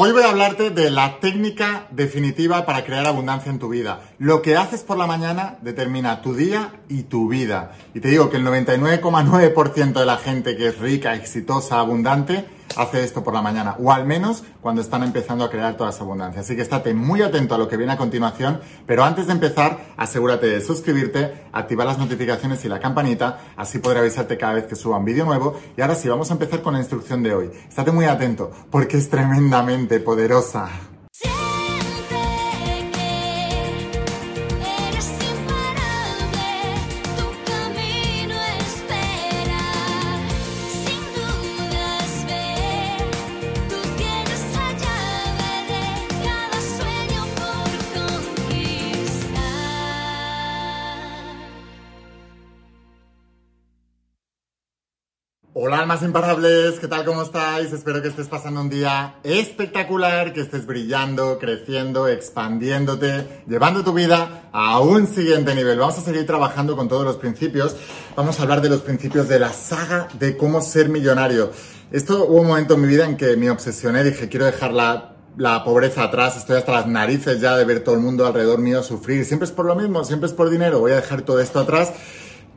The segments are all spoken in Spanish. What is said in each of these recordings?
Hoy voy a hablarte de la técnica definitiva para crear abundancia en tu vida. Lo que haces por la mañana determina tu día y tu vida. Y te digo que el 99,9% de la gente que es rica, exitosa, abundante, hace esto por la mañana, o al menos cuando están empezando a crear toda esa abundancia. Así que estate muy atento a lo que viene a continuación, pero antes de empezar, asegúrate de suscribirte, activar las notificaciones y la campanita, así podré avisarte cada vez que suba un vídeo nuevo. Y ahora sí, vamos a empezar con la instrucción de hoy. Estate muy atento, porque es tremendamente poderosa. Hola almas imparables, ¿qué tal? ¿Cómo estáis? Espero que estés pasando un día espectacular, que estés brillando, creciendo, expandiéndote, llevando tu vida a un siguiente nivel. Vamos a seguir trabajando con todos los principios. Vamos a hablar de los principios de la saga de cómo ser millonario. Esto hubo un momento en mi vida en que me obsesioné, dije, quiero dejar la la pobreza atrás, estoy hasta las narices ya de ver todo el mundo alrededor mío sufrir. Siempre es por lo mismo, siempre es por dinero. Voy a dejar todo esto atrás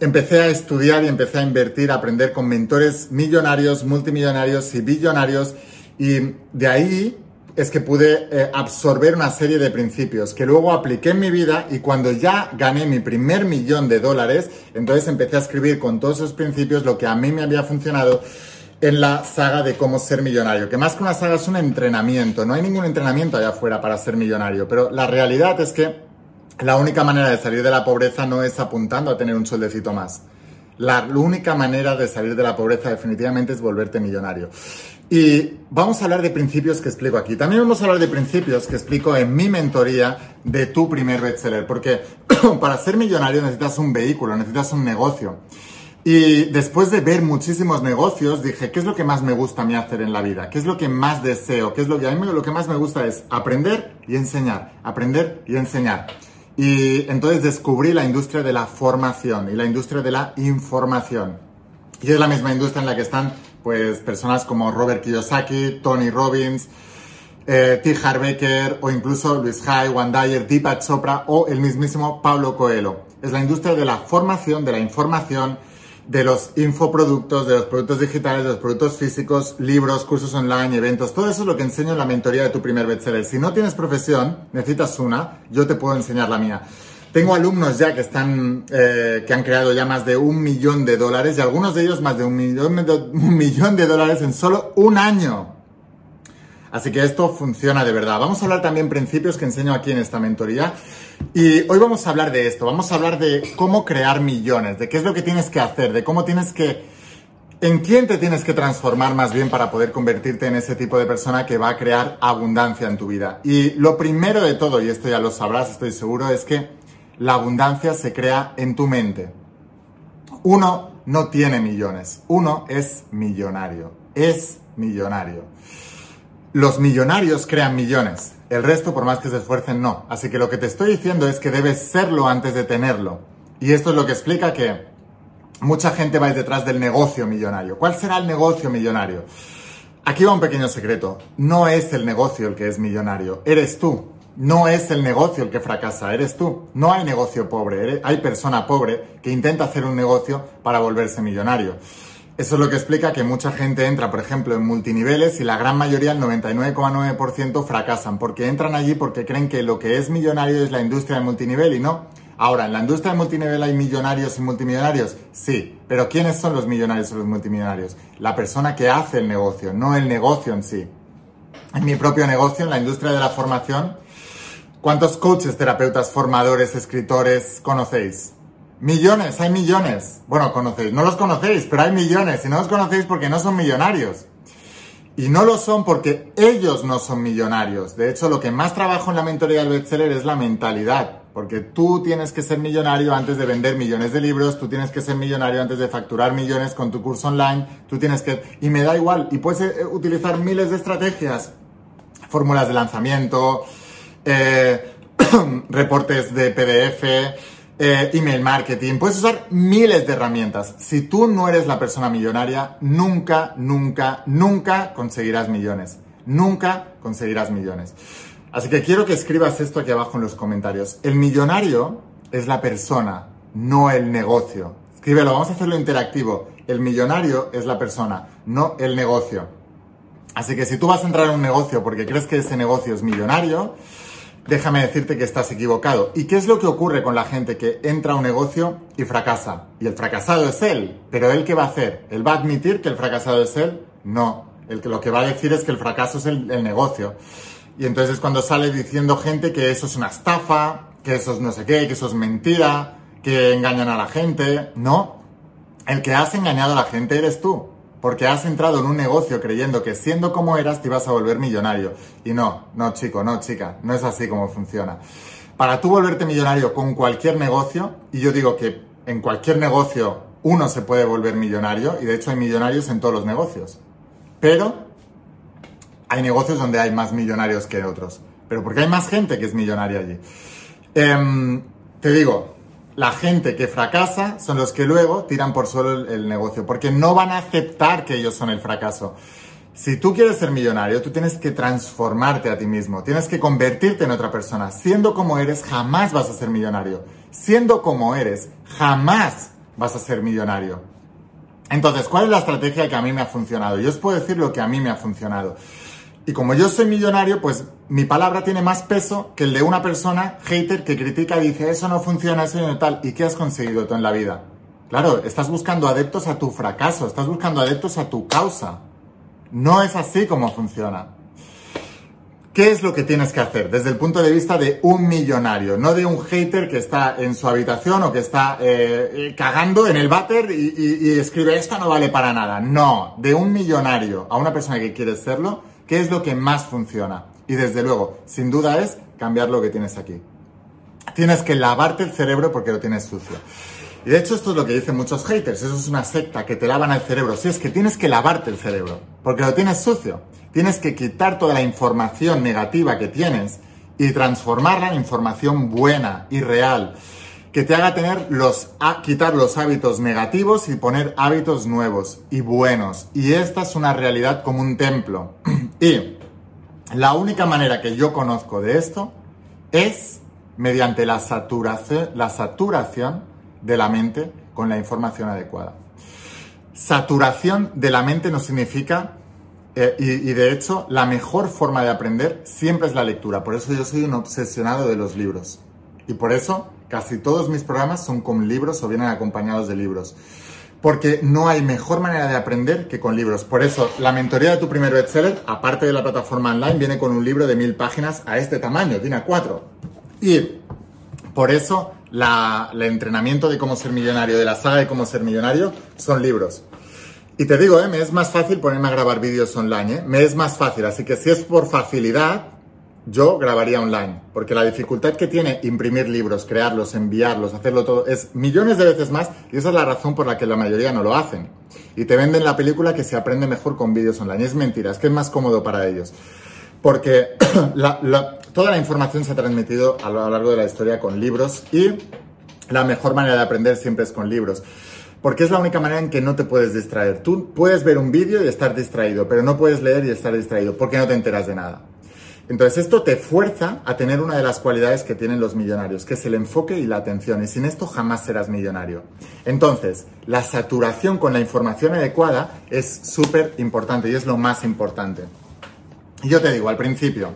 empecé a estudiar y empecé a invertir, a aprender con mentores millonarios, multimillonarios y billonarios. Y de ahí es que pude eh, absorber una serie de principios que luego apliqué en mi vida y cuando ya gané mi primer millón de dólares, entonces empecé a escribir con todos esos principios lo que a mí me había funcionado en la saga de cómo ser millonario, que más que una saga es un entrenamiento, no hay ningún entrenamiento allá afuera para ser millonario, pero la realidad es que la única manera de salir de la pobreza no es apuntando a tener un sueldecito más. La única manera de salir de la pobreza definitivamente es volverte millonario. Y vamos a hablar de principios que explico aquí. También vamos a hablar de principios que explico en mi mentoría de tu primer bestseller. Porque para ser millonario necesitas un vehículo, necesitas un negocio. Y después de ver muchísimos negocios, dije, ¿qué es lo que más me gusta a mí hacer en la vida? ¿Qué es lo que más deseo? ¿Qué es lo que a mí lo que más me gusta es aprender y enseñar? Aprender y enseñar. Y entonces descubrí la industria de la formación y la industria de la información. Y es la misma industria en la que están pues personas como Robert Kiyosaki, Tony Robbins, eh, T. Harbecker o incluso Luis Hay, Juan Dyer, Deepak Chopra o el mismísimo Pablo Coelho. Es la industria de la formación, de la información, de los infoproductos, de los productos digitales, de los productos físicos, libros, cursos online, eventos. Todo eso es lo que enseño en la mentoría de tu primer bestseller. Si no tienes profesión, necesitas una, yo te puedo enseñar la mía. Tengo alumnos ya que están, eh, que han creado ya más de un millón de dólares y algunos de ellos más de un millón, un millón de dólares en solo un año. Así que esto funciona de verdad. Vamos a hablar también principios que enseño aquí en esta mentoría. Y hoy vamos a hablar de esto. Vamos a hablar de cómo crear millones, de qué es lo que tienes que hacer, de cómo tienes que... ¿En quién te tienes que transformar más bien para poder convertirte en ese tipo de persona que va a crear abundancia en tu vida? Y lo primero de todo, y esto ya lo sabrás, estoy seguro, es que la abundancia se crea en tu mente. Uno no tiene millones, uno es millonario, es millonario. Los millonarios crean millones, el resto por más que se esfuercen no. Así que lo que te estoy diciendo es que debes serlo antes de tenerlo. Y esto es lo que explica que mucha gente va detrás del negocio millonario. ¿Cuál será el negocio millonario? Aquí va un pequeño secreto. No es el negocio el que es millonario, eres tú. No es el negocio el que fracasa, eres tú. No hay negocio pobre, hay persona pobre que intenta hacer un negocio para volverse millonario. Eso es lo que explica que mucha gente entra, por ejemplo, en multiniveles y la gran mayoría, el 99,9%, fracasan, porque entran allí porque creen que lo que es millonario es la industria de multinivel y no. Ahora, ¿en la industria de multinivel hay millonarios y multimillonarios? Sí, pero ¿quiénes son los millonarios y los multimillonarios? La persona que hace el negocio, no el negocio en sí. En mi propio negocio, en la industria de la formación, ¿cuántos coaches, terapeutas, formadores, escritores conocéis? Millones, hay millones. Bueno, conocéis, no los conocéis, pero hay millones. Y no los conocéis porque no son millonarios. Y no lo son porque ellos no son millonarios. De hecho, lo que más trabajo en la mentoría del bestseller es la mentalidad. Porque tú tienes que ser millonario antes de vender millones de libros, tú tienes que ser millonario antes de facturar millones con tu curso online, tú tienes que... Y me da igual, y puedes eh, utilizar miles de estrategias, fórmulas de lanzamiento, eh, reportes de PDF, eh, email marketing, puedes usar miles de herramientas. Si tú no eres la persona millonaria, nunca, nunca, nunca conseguirás millones. nunca conseguirás millones. Así que quiero que escribas esto aquí abajo en los comentarios. El millonario es la persona, no el negocio. Escríbelo, vamos a hacerlo interactivo. El millonario es la persona, no el negocio. Así que si tú vas a entrar en un negocio porque crees que ese negocio es millonario, déjame decirte que estás equivocado. ¿Y qué es lo que ocurre con la gente que entra a un negocio y fracasa? Y el fracasado es él, pero él qué va a hacer? ¿Él va a admitir que el fracasado es él? No, el que lo que va a decir es que el fracaso es el, negocio. Y entonces es cuando sale diciendo gente que eso es una estafa, que eso es no sé qué, que eso es mentira, que engañan a la gente. No, el que has engañado a la gente eres tú porque has entrado en un negocio creyendo que siendo como eras te ibas a volver millonario. Y no, no chico, no chica, no es así como funciona. Para tú volverte millonario con cualquier negocio, y yo digo que en cualquier negocio uno se puede volver millonario, y de hecho hay millonarios en todos los negocios, pero hay negocios donde hay más millonarios que otros, pero porque hay más gente que es millonaria allí. Em, te digo, la gente que fracasa son los que luego tiran por suelo el, negocio, porque no van a aceptar que ellos son el fracaso. Si tú quieres ser millonario, tú tienes que transformarte a ti mismo, tienes que convertirte en otra persona. Siendo como eres, jamás vas a ser millonario. Siendo como eres, jamás vas a ser millonario. Entonces, ¿cuál es la estrategia que a mí me ha funcionado? Yo os puedo decir lo que a mí me ha funcionado. Y como yo soy millonario, pues mi palabra tiene más peso que el de una persona hater que critica y dice, eso no funciona, eso no tal. ¿Y qué has conseguido tú en la vida? Claro, estás buscando adeptos a tu fracaso, estás buscando adeptos a tu causa. No es así como funciona. ¿Qué es lo que tienes que hacer desde el punto de vista de un millonario? No de un hater que está en su habitación o que está eh, cagando en el váter y, y escribe esto no vale para nada. No, de un millonario a una persona que quiere serlo, ¿Qué es lo que más funciona? Y desde luego, sin duda es cambiar lo que tienes aquí. Tienes que lavarte el cerebro porque lo tienes sucio. Y de hecho esto es lo que dicen muchos haters, eso es una secta que te lavan el cerebro. Sí, es que tienes que lavarte el cerebro porque lo tienes sucio. Tienes que quitar toda la información negativa que tienes y transformarla en información buena y real que te haga tener los, a, quitar los hábitos negativos y poner hábitos nuevos y buenos. Y esta es una realidad como un templo. y la única manera que yo conozco de esto es mediante la saturación, la saturación de la mente con la información adecuada. Saturación de la mente no significa, eh, y, y de hecho, la mejor forma de aprender siempre es la lectura. Por eso yo soy un obsesionado de los libros. Y por eso Casi todos mis programas son con libros o vienen acompañados de libros. Porque no hay mejor manera de aprender que con libros. Por eso, la mentoría de tu primer bestseller, aparte de la plataforma online, viene con un libro de mil páginas a este tamaño, tiene a cuatro. Y por eso, el entrenamiento de cómo ser millonario, de la saga de cómo ser millonario, son libros. Y te digo, ¿eh? me es más fácil ponerme a grabar vídeos online, ¿eh? me es más fácil. Así que si es por facilidad, yo grabaría online, porque la dificultad que tiene imprimir libros, crearlos, enviarlos, hacerlo todo, es millones de veces más y esa es la razón por la que la mayoría no lo hacen. Y te venden la película que se aprende mejor con vídeos online. Es mentira, es que es más cómodo para ellos. Porque toda la información se ha transmitido a lo largo de la historia con libros y la mejor manera de aprender siempre es con libros. Porque es la única manera en que no te puedes distraer. Tú puedes ver un vídeo y estar distraído, pero no puedes leer y estar distraído porque no te enteras de nada. Entonces esto te fuerza a tener una de las cualidades que tienen los millonarios, que es el enfoque y la atención. Y sin esto jamás serás millonario. Entonces, la saturación con la información adecuada es súper importante y es lo más importante. Y yo te digo, al principio,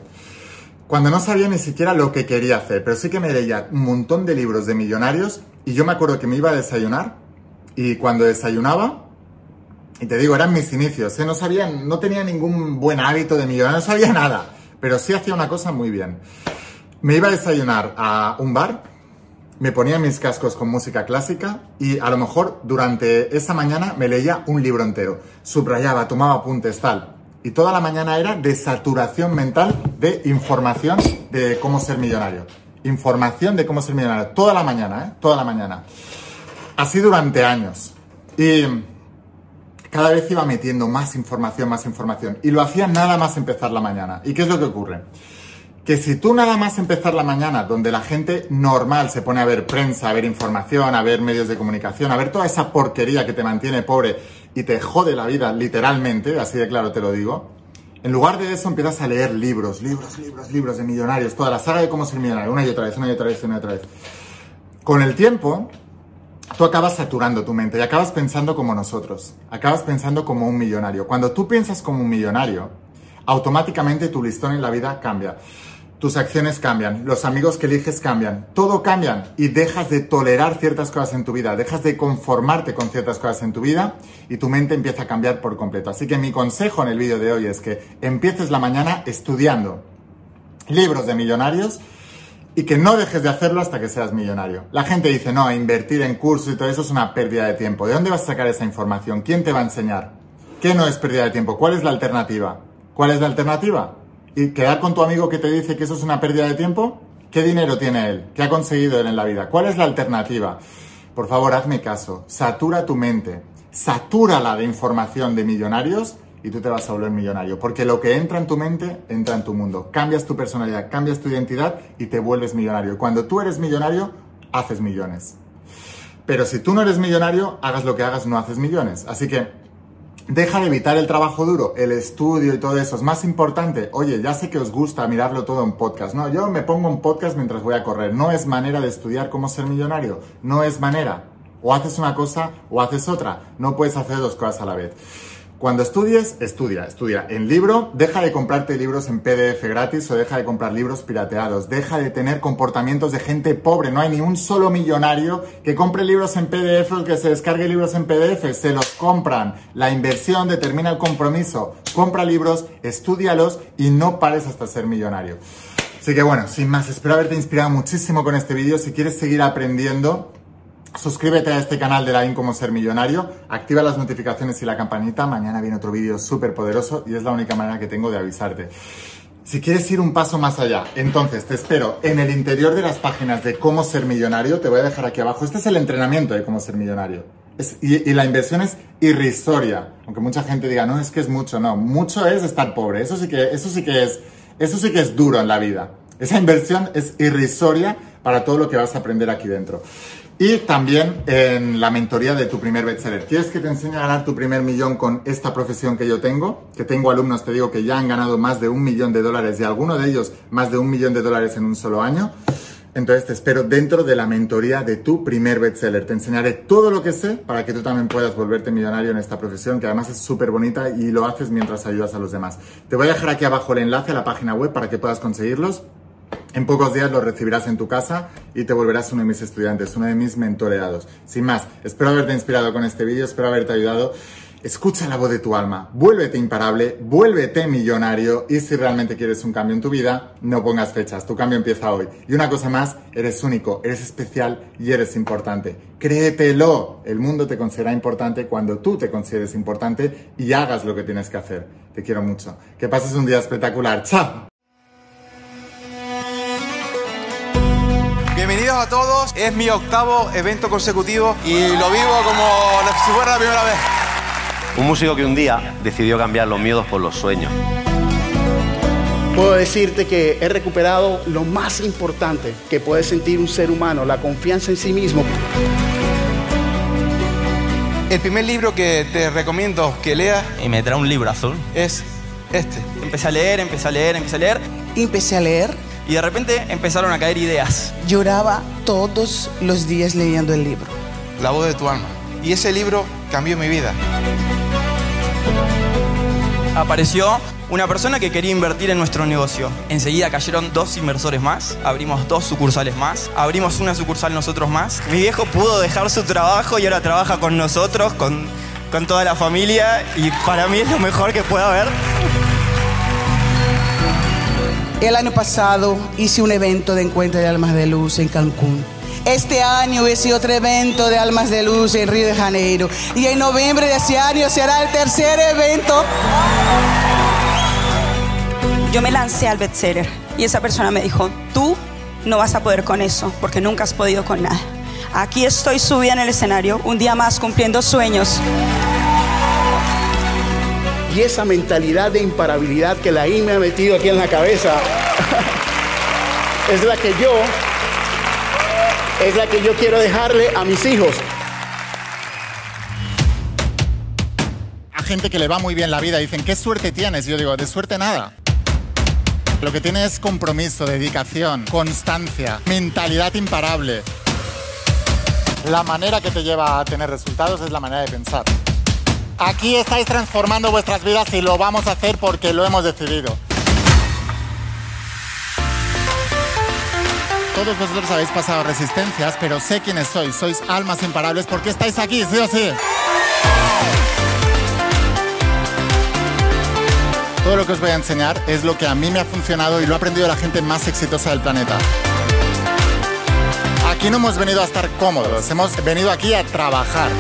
cuando no sabía ni siquiera lo que quería hacer, pero sí que me leía un montón de libros de millonarios y yo me acuerdo que me iba a desayunar y cuando desayunaba, y te digo, eran mis inicios, ¿eh? no sabía, no tenía ningún buen hábito de millonario, no sabía nada pero sí hacía una cosa muy bien. Me iba a desayunar a un bar, me ponía mis cascos con música clásica y a lo mejor durante esa mañana me leía un libro entero, subrayaba, tomaba apuntes, tal. Y toda la mañana era de saturación mental de información de cómo ser millonario. Información de cómo ser millonario. Toda la mañana, ¿eh? Toda la mañana. Así durante años. Y cada vez iba metiendo más información, más información. Y lo hacía nada más empezar la mañana. ¿Y qué es lo que ocurre? Que si tú nada más empezar la mañana, donde la gente normal se pone a ver prensa, a ver información, a ver medios de comunicación, a ver toda esa porquería que te mantiene pobre y te jode la vida literalmente, así de claro te lo digo, En lugar de eso empiezas a leer libros, libros, libros, libros de millonarios, toda la saga de cómo ser millonario, una y otra vez, una y otra vez, una y otra vez. Con el tiempo, tú acabas saturando tu mente y acabas pensando como nosotros, acabas pensando como un millonario. Cuando tú piensas como un millonario, automáticamente tu listón en la vida cambia. Tus acciones cambian, los amigos que eliges cambian, todo cambia y dejas de tolerar ciertas cosas en tu vida, dejas de conformarte con ciertas cosas en tu vida y tu mente empieza a cambiar por completo. Así que mi consejo en el vídeo de hoy es que empieces la mañana estudiando libros de millonarios y que no dejes de hacerlo hasta que seas millonario. La gente dice, no, invertir en cursos y todo eso es una pérdida de tiempo. ¿De dónde vas a sacar esa información? ¿Quién te va a enseñar? ¿Qué no es pérdida de tiempo? ¿Cuál es la alternativa? ¿Cuál es la alternativa? ¿Y quedar con tu amigo que te dice que eso es una pérdida de tiempo? ¿Qué dinero tiene él? ¿Qué ha conseguido él en la vida? ¿Cuál es la alternativa? Por favor, hazme caso. Satura tu mente. Satúrala de información de millonarios y tú te vas a volver millonario. Porque lo que entra en tu mente, entra en tu mundo. Cambias tu personalidad, cambias tu identidad y te vuelves millonario. Cuando tú eres millonario, haces millones. Pero si tú no eres millonario, hagas lo que hagas, no haces millones. Así que deja de evitar el trabajo duro, el estudio y todo eso. Es más importante, oye, ya sé que os gusta mirarlo todo en podcast. No, yo me pongo un podcast mientras voy a correr. No es manera de estudiar cómo ser millonario. No es manera. O haces una cosa o haces otra. No puedes hacer dos cosas a la vez. Cuando estudies, estudia, estudia. En libro, deja de comprarte libros en PDF gratis o deja de comprar libros pirateados. Deja de tener comportamientos de gente pobre. No hay ni un solo millonario que compre libros en PDF o que se descargue libros en PDF. Se los compran. La inversión determina el compromiso. Compra libros, estudialos y no pares hasta ser millonario. Así que bueno, sin más, espero haberte inspirado muchísimo con este vídeo. Si quieres seguir aprendiendo, Suscríbete a este canal de la Cómo Ser Millonario, activa las notificaciones y la campanita, mañana viene otro vídeo súper poderoso y es la única manera que tengo de avisarte. Si quieres ir un paso más allá, entonces te espero en el interior de las páginas de Cómo Ser Millonario, te voy a dejar aquí abajo, este es el entrenamiento de Cómo Ser Millonario. y, y, la inversión es irrisoria, aunque mucha gente diga, no, es que es mucho, no, mucho es estar pobre, eso sí que, eso sí que es, eso sí que es duro en la vida. Esa inversión es irrisoria para todo lo que vas a aprender aquí dentro. Y también en la mentoría de tu primer bestseller. ¿Quieres que te enseñe a ganar tu primer millón con esta profesión que yo tengo? Que tengo alumnos, te digo, que ya han ganado más de un millón de dólares y algunos de ellos más de un millón de dólares en un solo año. Entonces te espero dentro de la mentoría de tu primer bestseller. Te enseñaré todo lo que sé para que tú también puedas volverte millonario en esta profesión, que además es súper bonita y lo haces mientras ayudas a los demás. Te voy a dejar aquí abajo el enlace a la página web para que puedas conseguirlos. En pocos días lo recibirás en tu casa y te volverás uno de mis estudiantes, uno de mis mentoreados. Sin más, espero haberte inspirado con este vídeo, espero haberte ayudado. Escucha la voz de tu alma, vuélvete imparable, vuélvete millonario y si realmente quieres un cambio en tu vida, no pongas fechas, tu cambio empieza hoy. Y una cosa más, eres único, eres especial y eres importante. Créetelo, el mundo te considera importante cuando tú te consideres importante y hagas lo que tienes que hacer. Te quiero mucho. Que pases un día espectacular. ¡Chao! Bienvenidos a todos, es mi octavo evento consecutivo y lo vivo como si fuera la primera vez. Un músico que un día decidió cambiar los miedos por los sueños. Puedo decirte que he recuperado lo más importante que puede sentir un ser humano, la confianza en sí mismo. El primer libro que te recomiendo que leas y me trae un libro azul es este. Empecé a leer, empecé a leer, empecé a leer. Empecé a leer y de repente empezaron a caer ideas. Lloraba todos los días leyendo el libro. La voz de tu alma. Y ese libro cambió mi vida. Apareció una persona que quería invertir en nuestro negocio. Enseguida cayeron dos inversores más, abrimos dos sucursales más, abrimos una sucursal nosotros más. Mi viejo pudo dejar su trabajo y ahora trabaja con nosotros, con, con toda la familia y para mí es lo mejor que puede haber. El año pasado hice un evento de encuentro de almas de luz en Cancún. Este año hice otro evento de almas de luz en Río de Janeiro. Y en noviembre de ese año será el tercer evento. Yo me lancé al bestseller y esa persona me dijo, tú no vas a poder con eso porque nunca has podido con nada. Aquí estoy subida en el escenario, un día más cumpliendo sueños. Y esa mentalidad de imparabilidad que la I me ha metido aquí en la cabeza es la que yo es la que yo quiero dejarle a mis hijos. gente que le va muy bien la vida. Dicen, ¿qué suerte tienes? Yo digo, de suerte nada. Lo que tiene es compromiso, dedicación, constancia, mentalidad imparable. La manera que te lleva a tener resultados es la manera de pensar. Aquí estáis transformando vuestras vidas y lo vamos a hacer porque lo hemos decidido. Todos vosotros habéis pasado resistencias, pero sé quiénes sois. Sois almas imparables porque estáis aquí, sí o sí. Todo lo que os voy a enseñar es lo que a mí me ha funcionado y lo ha aprendido la gente más exitosa del planeta. Aquí no hemos venido a estar cómodos, hemos venido aquí a trabajar.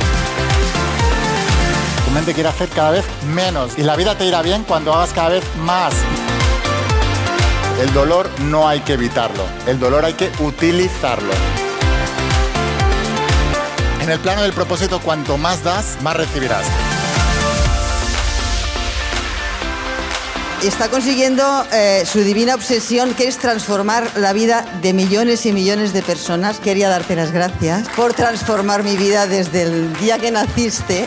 Mente quiere hacer cada vez menos y la vida te irá bien cuando hagas cada vez más. El dolor no hay que evitarlo, el dolor hay que utilizarlo. En el plano del propósito, cuanto más das, más recibirás. está consiguiendo eh, su divina obsesión, que es transformar la vida de millones y millones de personas. Quería darte las gracias por transformar mi vida desde el día que naciste.